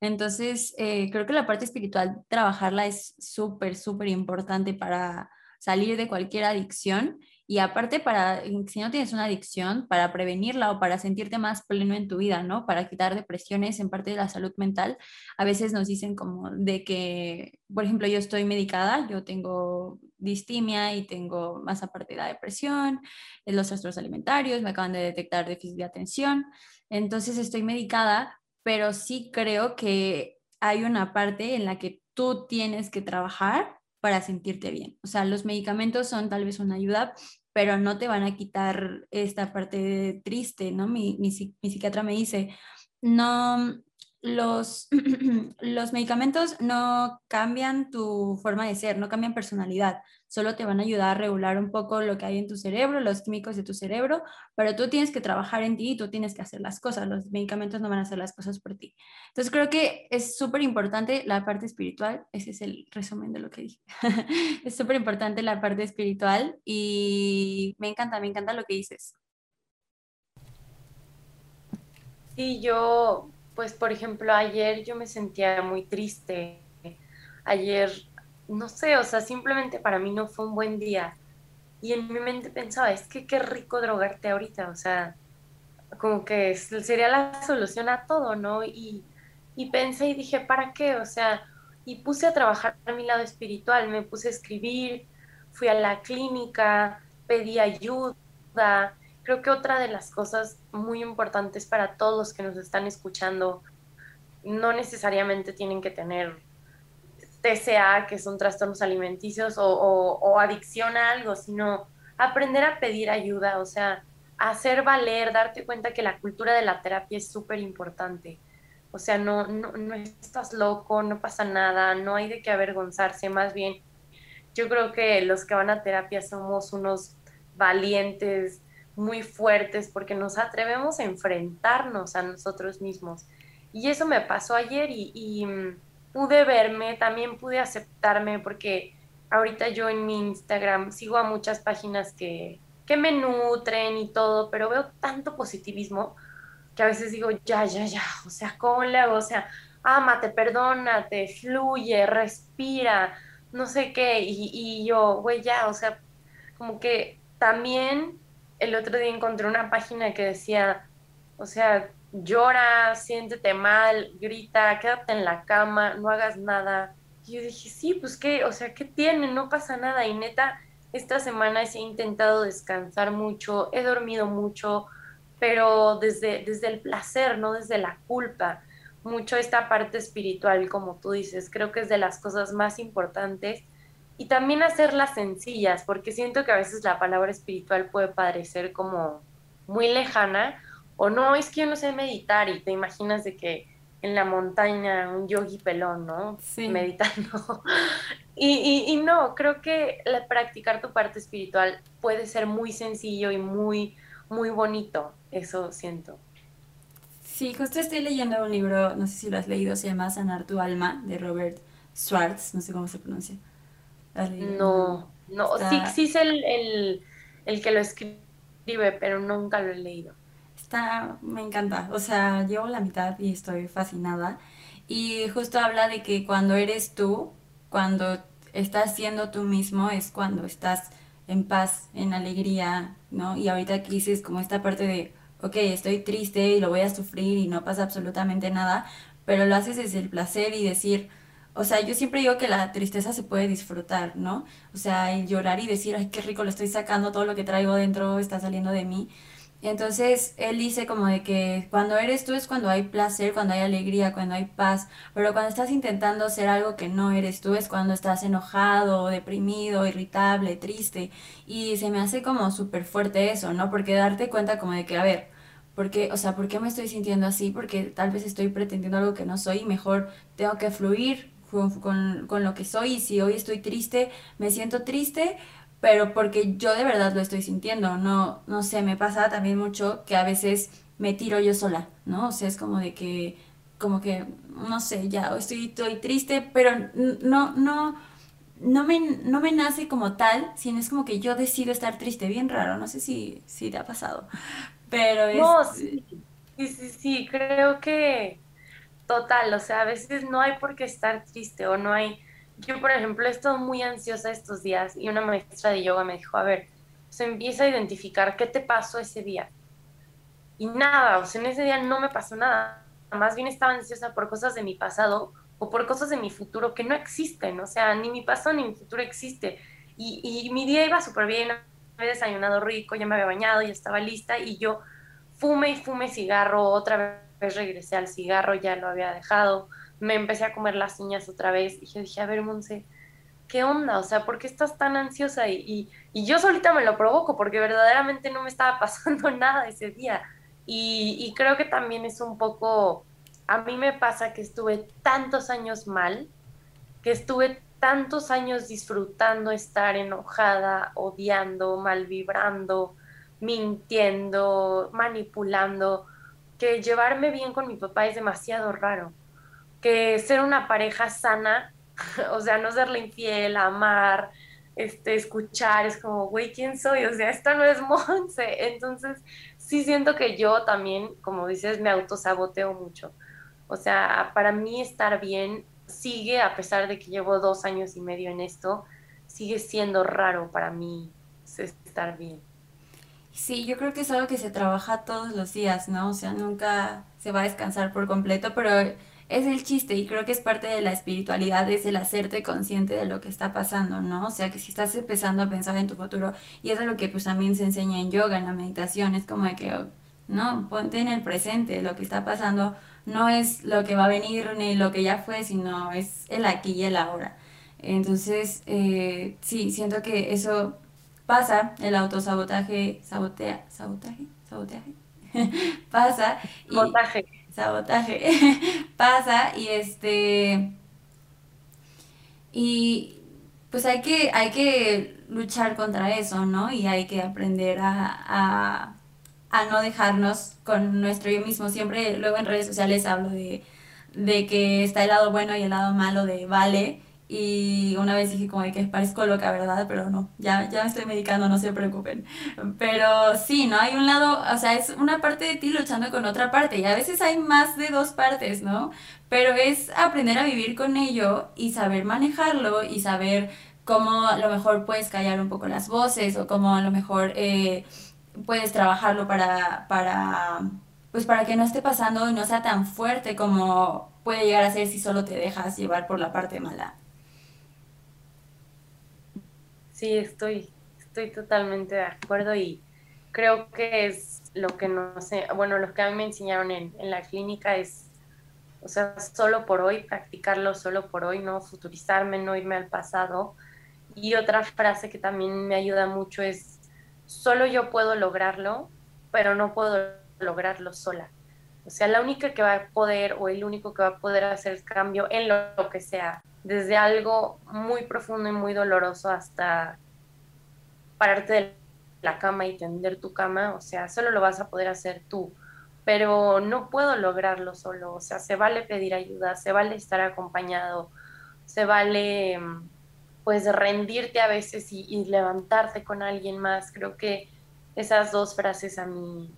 Entonces, eh, creo que la parte espiritual, trabajarla es súper, súper importante para salir de cualquier adicción y aparte para, si no tienes una adicción, para prevenirla o para sentirte más pleno en tu vida, ¿no? Para quitar depresiones en parte de la salud mental. A veces nos dicen como de que, por ejemplo, yo estoy medicada, yo tengo distimia y tengo más aparte de la depresión, los trastornos alimentarios, me acaban de detectar déficit de atención, entonces estoy medicada, pero sí creo que hay una parte en la que tú tienes que trabajar para sentirte bien. O sea, los medicamentos son tal vez una ayuda, pero no te van a quitar esta parte triste, ¿no? Mi, mi, mi psiquiatra me dice, no, los, <clears throat> los medicamentos no cambian tu forma de ser, no cambian personalidad, solo te van a ayudar a regular un poco lo que hay en tu cerebro, los químicos de tu cerebro, pero tú tienes que trabajar en ti y tú tienes que hacer las cosas, los medicamentos no van a hacer las cosas por ti. Entonces creo que es súper importante la parte espiritual, ese es el resumen de lo que dije, <laughs> es súper importante la parte espiritual y me encanta, me encanta lo que dices. Sí, yo pues por ejemplo, ayer yo me sentía muy triste. Ayer, no sé, o sea, simplemente para mí no fue un buen día. Y en mi mente pensaba, es que qué rico drogarte ahorita, o sea, como que sería la solución a todo, ¿no? Y, y pensé y dije, ¿para qué? O sea, y puse a trabajar a mi lado espiritual, me puse a escribir, fui a la clínica, pedí ayuda, creo que otra de las cosas muy importantes para todos los que nos están escuchando, no necesariamente tienen que tener TCA, que son trastornos alimenticios, o, adicción a algo, sino aprender a pedir ayuda, o sea, hacer valer, darte cuenta que la cultura de la terapia es súper importante. O sea, no, no, no estás loco, no pasa nada, no hay de qué avergonzarse, más bien yo creo que los que van a terapia somos unos valientes, muy fuertes porque nos atrevemos a enfrentarnos a nosotros mismos. Y eso me pasó ayer y, mm, pude verme, también pude aceptarme porque ahorita yo en mi Instagram sigo a muchas páginas que, que me nutren y todo, pero veo tanto positivismo que a veces digo, ya, ya, ya, o sea, ¿cómo le hago? O sea, ámate, perdónate, fluye, respira, no sé qué, y, y yo, güey, ya, o sea, como que también el otro día encontré una página que decía, o sea, llora, siéntete mal, grita, quédate en la cama, no hagas nada. Y yo dije, sí, pues qué, o sea, ¿qué tiene? No pasa nada. Y neta, esta semana he intentado descansar mucho, he dormido mucho, pero desde, desde el placer, no desde la culpa. Mucho esta parte espiritual, como tú dices, creo que es de las cosas más importantes y también hacerlas sencillas, porque siento que a veces la palabra espiritual puede parecer como muy lejana, o no, es que yo no sé meditar y te imaginas de que en la montaña, un yogi pelón, ¿no? Meditando. <laughs> y, y, no, creo que practicar tu parte espiritual puede ser muy sencillo y muy, muy bonito, eso siento. Sí, justo estoy leyendo un libro, no sé si lo has leído, se llama Sanar tu alma, de Robert Schwartz, no sé cómo se pronuncia. No, no, sí, sí es el, el, el que lo escribe, pero nunca lo he leído me encanta. O sea, llevo la mitad y estoy fascinada. Y justo habla de que cuando eres tú, cuando estás siendo tú mismo, es cuando estás en paz, en alegría, ¿no? Y ahorita aquí dices como esta parte de, ok, estoy triste y lo voy a sufrir y no pasa absolutamente nada, pero lo haces desde el placer y decir, o sea, yo siempre digo que la tristeza se puede disfrutar, ¿no? O sea, el llorar y decir, ay, qué rico, lo estoy sacando, todo lo que traigo dentro está saliendo de mí. Entonces él dice como de que cuando eres tú es cuando hay placer, cuando hay alegría, cuando hay paz, pero cuando estás intentando ser algo que no eres tú es cuando estás enojado, deprimido, irritable, triste. Y se me hace como súper fuerte eso, ¿no? Porque darte cuenta como de que, a ver, ¿por qué, o sea, ¿por qué me estoy sintiendo así? Porque tal vez estoy pretendiendo algo que no soy y mejor tengo que fluir con, con, lo que soy y si hoy estoy triste, me siento triste, pero porque yo de verdad lo estoy sintiendo, no, no sé, me pasa también mucho que a veces me tiro yo sola, ¿no? O sea, es como de que, como que, no sé, ya estoy, estoy triste, pero no, no, no me, no me nace como tal, sino es como que yo decido estar triste, bien raro, no sé si, si te ha pasado, pero es... No, sí, sí, sí, creo que total, o sea, a veces no hay por qué estar triste o no hay yo, por ejemplo, he estado muy ansiosa estos días y una maestra de yoga me dijo, a ver, se empieza a identificar qué te pasó ese día. Y nada, o sea, en ese día no me pasó nada. Más bien estaba ansiosa por cosas de mi pasado o por cosas de mi futuro que no existen. O sea, ni mi pasado ni mi futuro existe. Y, y mi día iba súper bien, había desayunado rico, ya me había bañado, ya estaba lista y yo fume y fume cigarro, otra vez regresé al cigarro, ya lo había dejado me empecé a comer las uñas otra vez y yo dije, a ver, Monse, ¿qué onda? O sea, ¿por qué estás tan ansiosa? Y, y, yo solita me lo provoco porque verdaderamente no me estaba <laughs> pasando nada ese día. Y, y creo que también es un poco, a mí me pasa que estuve tantos años mal, que estuve tantos años disfrutando estar enojada, odiando, mal vibrando, mintiendo, manipulando, que llevarme bien con mi papá es demasiado raro que ser una pareja sana, <laughs> o sea, no serle infiel, amar, este, escuchar, es como, güey, ¿quién soy? O sea, esta no es <laughs> Monse. Entonces, sí siento que yo también, como dices, me autosaboteo mucho. O sea, para mí estar bien sigue, a pesar de que llevo dos años y medio en esto, sigue siendo raro para mí estar bien. Sí, yo creo que es algo que se trabaja todos los días, ¿no? O sea, nunca se va a descansar por completo, pero es el chiste y creo que es parte de la espiritualidad, es el hacerte consciente de lo que está pasando, ¿no? O sea, que si estás empezando a pensar en tu futuro, y eso es lo que pues también se enseña en yoga, en la meditación, es como de que, no, ponte en el presente, lo que está pasando no es lo que va a venir ni lo que ya fue, sino es el aquí y el ahora. Entonces, eh, sí, siento que eso pasa, el autosabotaje, sabotea, sabotaje, sabotaje, <laughs> pasa. Y, Sabotaje sabotaje <laughs> pasa y este y pues hay que hay que luchar contra eso no y hay que aprender a, a, no dejarnos con nuestro yo mismo siempre luego en redes sociales hablo de de que está el lado bueno y el lado malo de vale y una vez dije como que parezco loca, ¿verdad? Pero no, ya, ya me estoy medicando, no se preocupen. Pero sí, ¿no? Hay un lado, o sea, es una parte de ti luchando con otra parte y a veces hay más de dos partes, ¿no? Pero es aprender a vivir con ello y saber manejarlo y saber cómo a lo mejor puedes callar un poco las voces o cómo a lo mejor eh, puedes trabajarlo para, para, pues para que no esté pasando y no sea tan fuerte como puede llegar a ser si solo te dejas llevar por la parte mala. Sí, estoy, estoy totalmente de acuerdo y creo que es lo que no sé, bueno, lo que a mí me enseñaron en, en la clínica es, o sea, solo por hoy, practicarlo solo por hoy, no futurizarme, no irme al pasado. Y otra frase que también me ayuda mucho es, solo yo puedo lograrlo, pero no puedo lograrlo sola. O sea, la única que va a poder o el único que va a poder hacer cambio en lo, que sea, desde algo muy profundo y muy doloroso hasta pararte de la cama y tender tu cama, o sea, solo lo vas a poder hacer tú, pero no puedo lograrlo solo, o sea, se vale pedir ayuda, se vale estar acompañado, se vale pues rendirte a veces y, y levantarte con alguien más, creo que esas dos frases a mí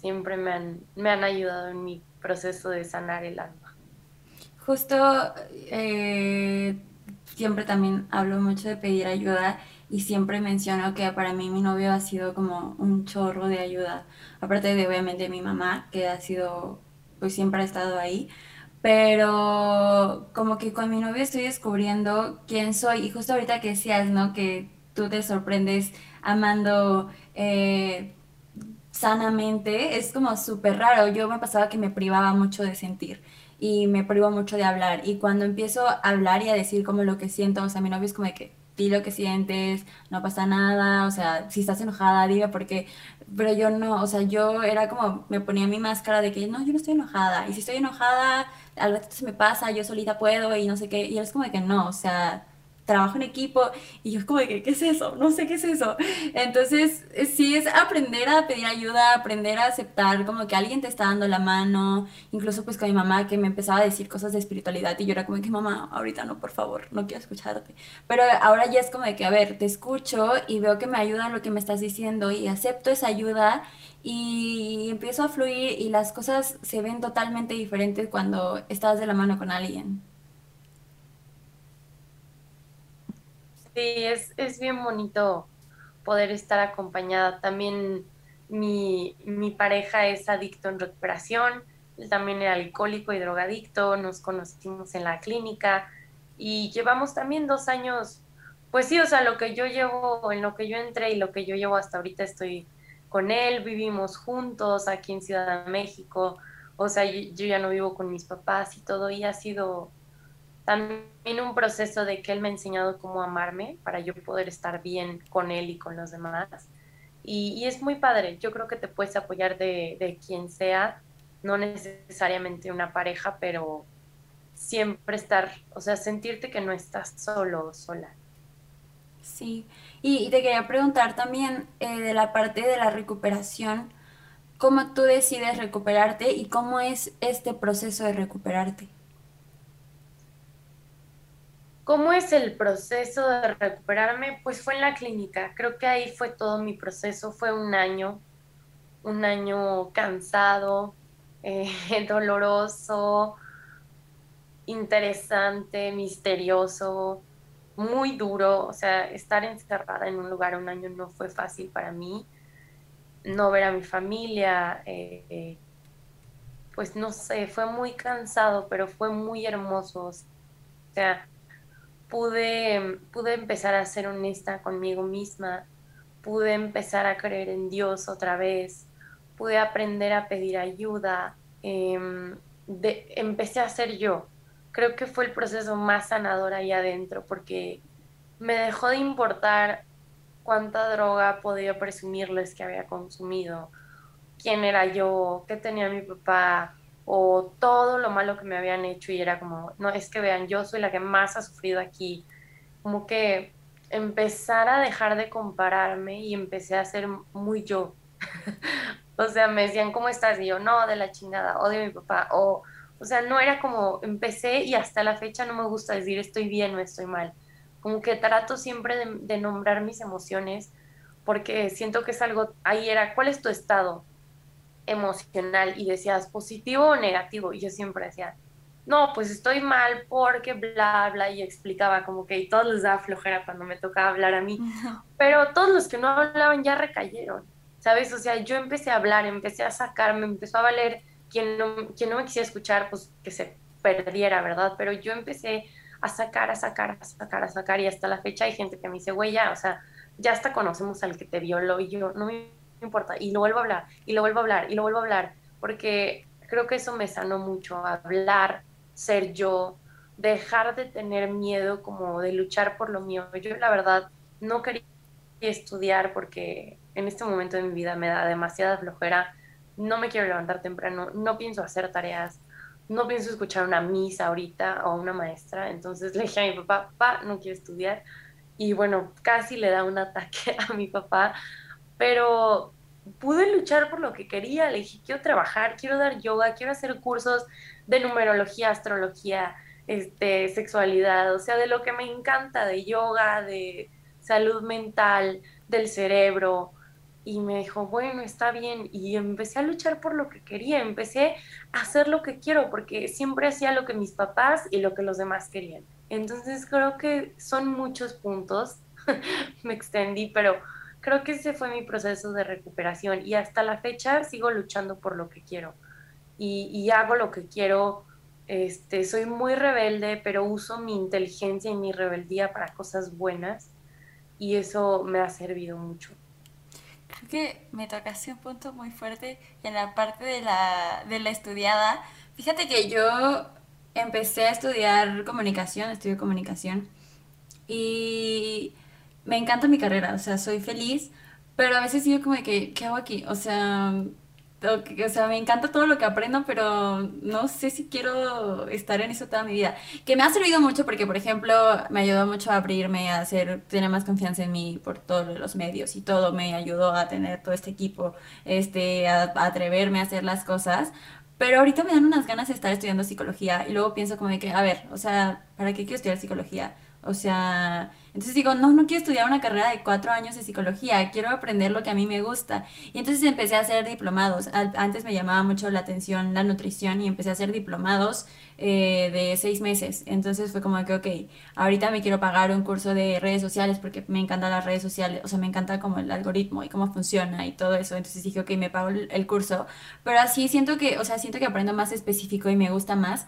siempre me han, me han ayudado en mi proceso de sanar el alma. Justo eh, siempre también hablo mucho de pedir ayuda y siempre menciono que para mí mi novio ha sido como un chorro de ayuda, aparte de obviamente mi mamá, que ha sido, pues siempre ha estado ahí, pero como que con mi novio estoy descubriendo quién soy y justo ahorita que decías, ¿no? Que tú te sorprendes amando eh, sanamente, es como súper raro. Yo me pasaba que me privaba mucho de sentir y me privo mucho de hablar. Y cuando empiezo a hablar y a decir como lo que siento, o sea, mi novio es como de que di lo que sientes, no pasa nada, o sea, si estás enojada, dime porque, pero yo no, o sea, yo era como, me ponía mi máscara de que no, yo no estoy enojada, y si estoy enojada, al rato se me pasa, yo solita puedo y no sé qué, y él es como de que no, o sea, trabajo en equipo y yo es como que, ¿qué es eso? No sé qué es eso. Entonces, eh, sí es aprender a pedir ayuda, aprender a aceptar como que alguien te está dando la mano, incluso pues con mi mamá que me empezaba a decir cosas de espiritualidad y yo era como que, mamá, ahorita no, por favor, no quiero escucharte. Pero ahora ya es como de que, a ver, te escucho y veo que me ayuda lo que me estás diciendo y acepto esa ayuda y empiezo a fluir y las cosas se ven totalmente diferentes cuando estás de la mano con alguien. Sí, es, es bien bonito poder estar acompañada. También mi, mi pareja es adicto en recuperación, él también era alcohólico y drogadicto, nos conocimos en la clínica y llevamos también dos años, pues sí, o sea, lo que yo llevo, en lo que yo entré y lo que yo llevo hasta ahorita estoy con él, vivimos juntos aquí en Ciudad de México, o sea, yo ya no vivo con mis papás y todo, y ha sido también un proceso de que él me ha enseñado cómo amarme para yo poder estar bien con él y con los demás. Y, es muy padre, yo creo que te puedes apoyar de, de quien sea, no necesariamente una pareja, pero siempre estar, o sea, sentirte que no estás solo o sola. Sí, y, te quería preguntar también eh, de la parte de la recuperación, ¿cómo tú decides recuperarte y cómo es este proceso de recuperarte? ¿Cómo es el proceso de recuperarme? Pues fue en la clínica. Creo que ahí fue todo mi proceso. Fue un año, un año cansado, eh, <laughs> doloroso, interesante, misterioso, muy duro. O sea, estar encerrada en un lugar un año no fue fácil para mí. No ver a mi familia, eh, eh, pues no sé, fue muy cansado, pero fue muy hermoso. O sea, pude, pude empezar a ser honesta conmigo misma, pude empezar a creer en Dios otra vez, pude aprender a pedir ayuda, em, empecé a ser yo. Creo que fue el proceso más sanador ahí adentro porque me dejó de importar cuánta droga podía presumirles que había consumido, quién era yo, qué tenía mi papá, o todo lo malo que me habían hecho y era como, no, es que vean, yo soy la que más ha sufrido aquí. Como que empezar a dejar de compararme y empecé a ser muy yo. <laughs> o sea, me decían, ¿cómo estás? Y yo, no, de la chingada, odio a mi papá. O, o sea, no era como, empecé y hasta la fecha no me gusta decir estoy bien o estoy mal. Como que trato siempre de, de nombrar mis emociones porque siento que es algo, ahí era, ¿cuál es tu estado? Emocional y decías positivo o negativo. Y yo siempre decía, no, pues estoy mal porque bla, bla, y explicaba como que y todos les daba flojera cuando me tocaba hablar a mí. <laughs> Pero todos los que no hablaban ya recayeron, ¿sabes? O sea, yo empecé a hablar, empecé a sacarme, empezó a valer quien no, quien no me quisiera escuchar, pues que se perdiera, ¿verdad? Pero yo empecé a sacar, a sacar, a sacar, a sacar, y hasta la fecha hay gente que me dice, güey, ya, o sea, ya hasta conocemos al que te violó, y yo, no me importa, y lo vuelvo a hablar, y lo vuelvo a hablar, y lo vuelvo a hablar, porque creo que eso me sanó mucho, hablar, ser yo, dejar de tener miedo como de luchar por lo mío. Yo la verdad no quería estudiar porque en este momento de mi vida me da demasiada flojera, no me quiero levantar temprano, no pienso hacer tareas, no pienso escuchar una misa ahorita o una maestra. Entonces le dije a mi papá, papá, no quiero estudiar. Y bueno, casi le da un ataque <laughs> a mi papá, pero pude luchar por lo que quería. Le dije, quiero trabajar, quiero dar yoga, quiero hacer cursos de numerología, astrología, este, sexualidad, o sea, de lo que me encanta, de yoga, de salud mental, del cerebro. Y me dijo, bueno, está bien. Y empecé a luchar por lo que quería, empecé a hacer lo que quiero, porque siempre hacía lo que mis papás y lo que los demás querían. Entonces creo que son muchos puntos, <laughs> me extendí, pero creo que ese fue mi proceso de recuperación y hasta la fecha sigo luchando por lo que quiero y, hago lo que quiero este, soy muy rebelde, pero uso mi inteligencia y mi rebeldía para cosas buenas y eso me ha servido mucho. Creo que me tocaste un punto muy fuerte en la parte de la, de la estudiada. Fíjate que yo empecé a estudiar comunicación, estudio comunicación y me encanta mi carrera, o sea, soy feliz, pero a veces digo como de que, ¿qué hago aquí? O sea, o sea, me encanta todo lo que aprendo, pero no sé si quiero estar en eso toda mi vida. Que me ha servido mucho porque, por ejemplo, me ayudó mucho a abrirme, a hacer, tener más confianza en mí por todos los medios y todo me ayudó a tener todo este equipo, este, a, a atreverme a hacer las cosas. Pero ahorita me dan unas ganas de estar estudiando psicología y luego pienso como de que, a ver, o sea, ¿para qué quiero estudiar psicología? O sea, entonces digo, no, no quiero estudiar una carrera de cuatro años de psicología, quiero aprender lo que a mí me gusta. Y entonces empecé a hacer diplomados. antes me llamaba mucho la atención la nutrición y empecé a hacer diplomados eh, de seis meses. Entonces fue como que, ok, ahorita me quiero pagar un curso de redes sociales porque me encantan las redes sociales, o sea, me encanta como el algoritmo y cómo funciona y todo eso. Entonces dije, ok, me pago el, el curso. Pero así siento que, o sea, siento que aprendo más específico y me gusta más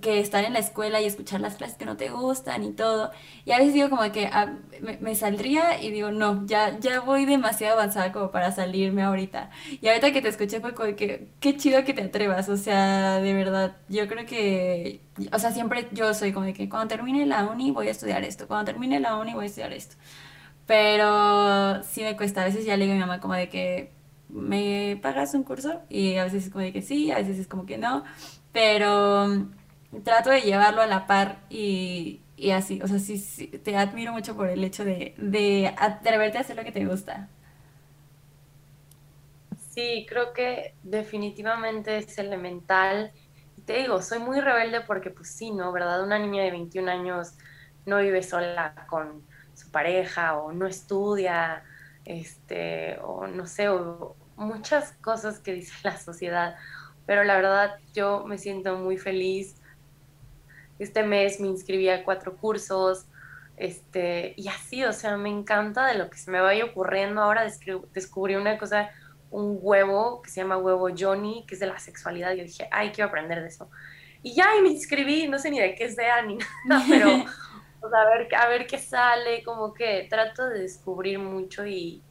que estar en la escuela y escuchar las clases que no te gustan y todo. Y a veces digo como que ah, me, saldría y digo, no, ya, ya voy demasiado avanzada como para salirme ahorita. Y ahorita que te escuché fue como que, qué chido que te atrevas, o sea, de verdad, yo creo que, o sea, siempre yo soy como de que cuando termine la uni voy a estudiar esto, cuando termine la uni voy a estudiar esto. Pero sí me cuesta, a veces ya le digo a mi mamá como de que, ¿me pagas un curso? Y a veces es como de que sí, a veces es como que no, pero trato de llevarlo a la par y, y así, o sea, sí, sí, te admiro mucho por el hecho de, de atreverte a hacer lo que te gusta. Sí, creo que definitivamente es elemental. te digo, soy muy rebelde porque pues sí, ¿no? ¿Verdad? Una niña de 21 años no vive sola con su pareja o no estudia, este, o no sé, muchas cosas que dice <laughs> la sociedad. Pero la verdad yo me siento muy feliz este mes me inscribí a cuatro cursos, este, y así, o sea, me encanta de lo que se me vaya ocurriendo. Ahora descubrí una cosa, un huevo que se llama huevo Johnny, que es de la sexualidad. Yo dije, ay, quiero aprender de eso. Y ya, y me inscribí, no sé ni de qué sea ni <laughs> nada, pero <laughs> a, ver, a ver qué sale, como que trato de descubrir mucho y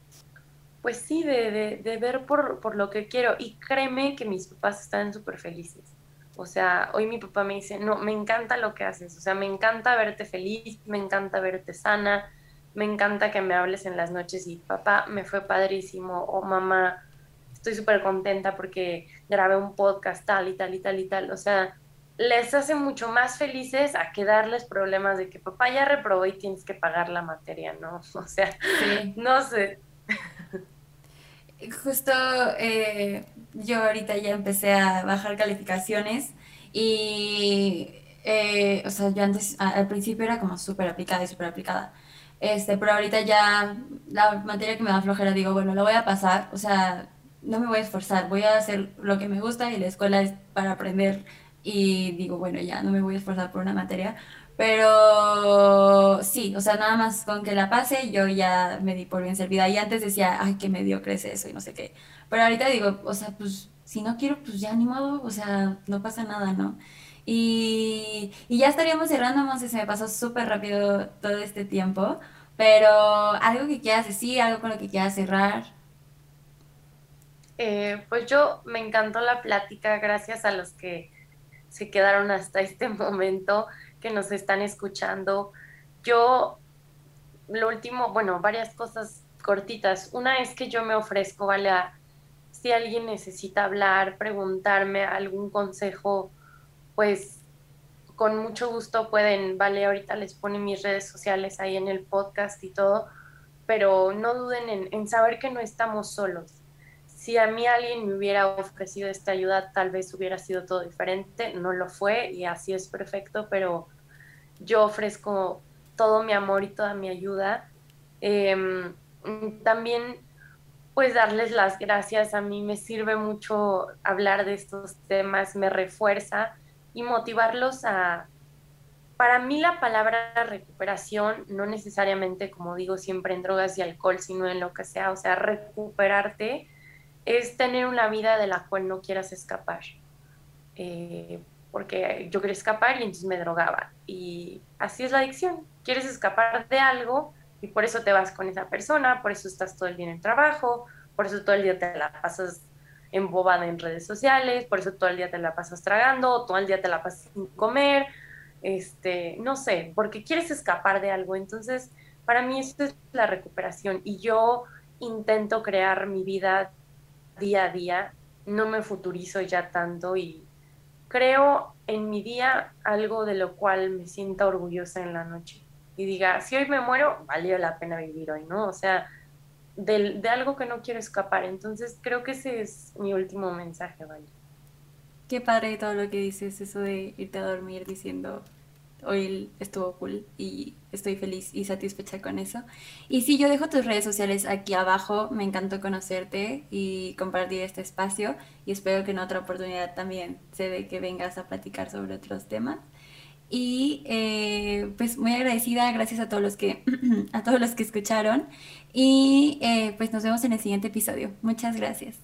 pues sí, de, de, de ver por, por lo que quiero. Y créeme que mis papás están súper felices. O sea, hoy mi papá me dice, no, me encanta lo que haces, o sea, me encanta verte feliz, me encanta verte sana, me encanta que me hables en las noches y papá, me fue padrísimo, o mamá, estoy súper contenta porque grabé un podcast tal y tal y tal y tal, o sea, les hace mucho más felices a que darles problemas de que papá ya reprobó y tienes que pagar la materia, ¿no? <laughs> O sea, no sé. Justo eh, yo ahorita ya empecé a bajar calificaciones y, eh, o sea, yo antes, al principio era como súper aplicada y súper aplicada. Este, pero ahorita ya la materia que me da flojera, digo, bueno, lo voy a pasar, o sea, no me voy a esforzar, voy a hacer lo que me gusta y la escuela es para aprender y digo, bueno, ya no me voy a esforzar por una materia, pero sí, o sea, nada más con que la pase, yo ya me di por bien servida. Y antes decía, ay, qué medio crece eso y no sé qué. Pero ahorita digo, o sea, pues si no quiero, pues ya ni modo, o sea, no pasa nada, ¿no? Y, y ya estaríamos cerrando, Monse, se me pasó súper rápido todo este tiempo. Pero algo que quieras decir, algo con lo que quieras cerrar. Eh, pues yo me encantó la plática, gracias a los que se quedaron hasta este <laughs> momento que nos están escuchando. Yo, lo último, bueno, varias cosas cortitas. Una es que yo me ofrezco, ¿vale? Si alguien necesita hablar, preguntarme algún consejo, pues con mucho gusto pueden, vale, ahorita les pone mis redes sociales ahí en el podcast y todo, pero no duden en, en saber que no estamos solos. Si a mí alguien me hubiera ofrecido esta ayuda, tal vez hubiera sido todo diferente, no lo fue y así es perfecto, pero yo ofrezco todo mi amor y toda mi ayuda. Em, también pues darles las gracias. A mí me sirve mucho hablar de estos temas, me refuerza y motivarlos a... Para mí la palabra recuperación, no necesariamente, como digo siempre, en drogas y alcohol, sino en lo que sea, o sea, recuperarte es tener una vida de la cual no quieras escapar. Eh, porque yo quería escapar y entonces me drogaba. Y así es la adicción. Quieres escapar de algo, y por eso te vas con esa persona, por eso estás todo el día en el trabajo, por eso todo el día te la pasas embobada en redes sociales, por eso todo el día te la pasas tragando, todo el día te la pasas sin comer, este, no sé, porque quieres escapar de algo. Entonces, para mí esto es la recuperación y yo intento crear mi vida día a día, no me futurizo ya tanto y creo en mi día algo de lo cual me sienta orgullosa en la noche y diga, si hoy me muero, valió la pena vivir hoy, ¿no? O sea, de, de algo que no quiero escapar. Entonces creo que ese es mi último mensaje, ¿vale? Qué padre todo lo que dices, eso de irte a dormir diciendo, hoy estuvo cool y estoy feliz y satisfecha con eso. Y sí, yo dejo tus redes sociales aquí abajo, me encantó conocerte y compartir este espacio y espero que en otra oportunidad también se dé que vengas a platicar sobre otros temas. Y eh, pues muy agradecida, gracias a todos los que, <clears throat> a todos los que escucharon. Y eh, pues nos vemos en el siguiente episodio. Muchas gracias.